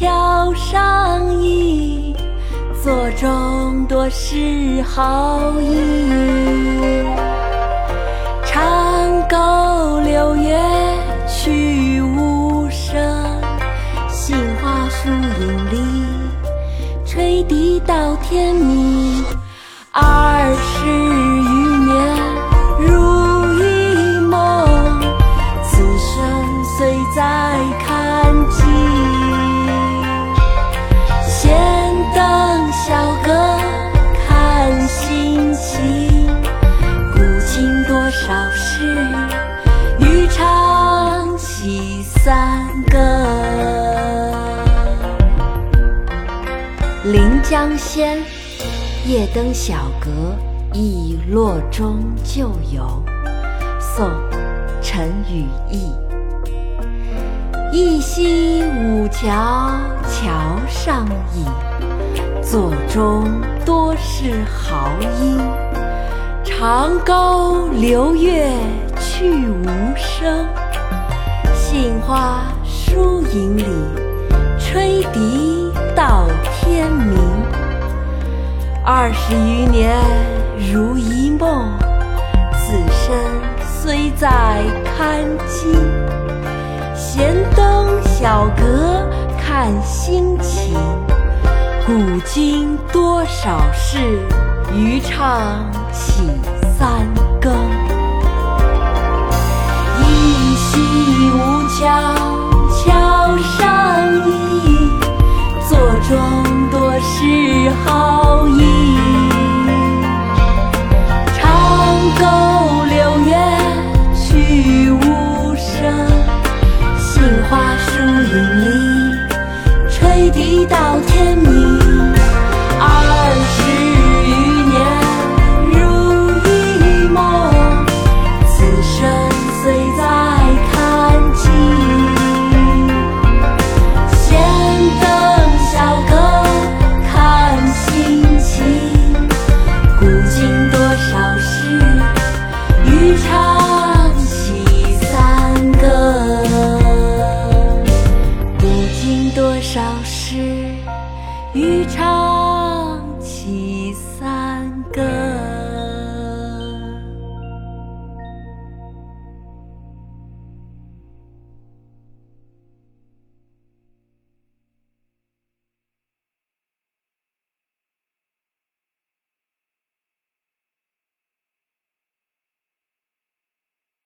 上意，座中多是好意。长沟流月去无声，杏花树影里，吹笛到天明。二十少事，欲唱起三更。《临江仙·夜登小阁忆洛中旧游》宋·陈与义忆昔五桥桥上影，座中多是豪音。长沟流月去无声，杏花疏影里，吹笛到天明。二十余年如一梦，此生虽在看尽。闲登小阁看心情，古今多少事，余唱起三更，依稀吴桥桥上影，座中多是豪英。长沟流月去无声，杏花疏影里，吹笛到天明。老师欲唱起三更。